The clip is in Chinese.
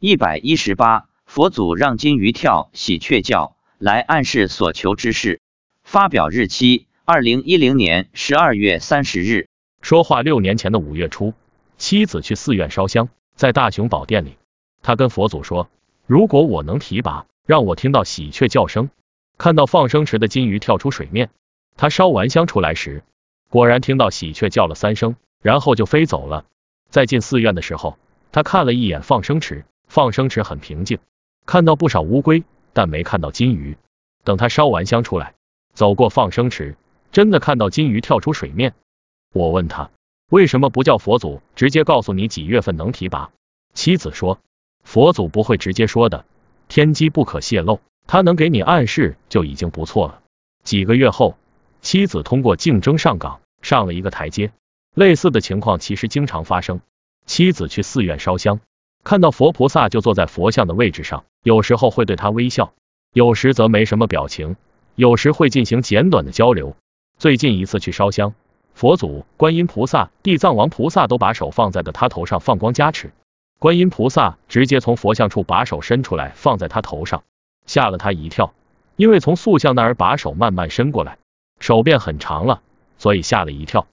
一百一十八，佛祖让金鱼跳喜鹊叫，来暗示所求之事。发表日期：二零一零年十二月三十日。说话六年前的五月初，妻子去寺院烧香，在大雄宝殿里，他跟佛祖说：“如果我能提拔，让我听到喜鹊叫声，看到放生池的金鱼跳出水面。”他烧完香出来时，果然听到喜鹊叫了三声，然后就飞走了。在进寺院的时候，他看了一眼放生池。放生池很平静，看到不少乌龟，但没看到金鱼。等他烧完香出来，走过放生池，真的看到金鱼跳出水面。我问他为什么不叫佛祖直接告诉你几月份能提拔？妻子说，佛祖不会直接说的，天机不可泄露，他能给你暗示就已经不错了。几个月后，妻子通过竞争上岗，上了一个台阶。类似的情况其实经常发生。妻子去寺院烧香。看到佛菩萨就坐在佛像的位置上，有时候会对他微笑，有时则没什么表情，有时会进行简短的交流。最近一次去烧香，佛祖、观音菩萨、地藏王菩萨都把手放在的他头上放光加持，观音菩萨直接从佛像处把手伸出来放在他头上，吓了他一跳，因为从塑像那儿把手慢慢伸过来，手变很长了，所以吓了一跳。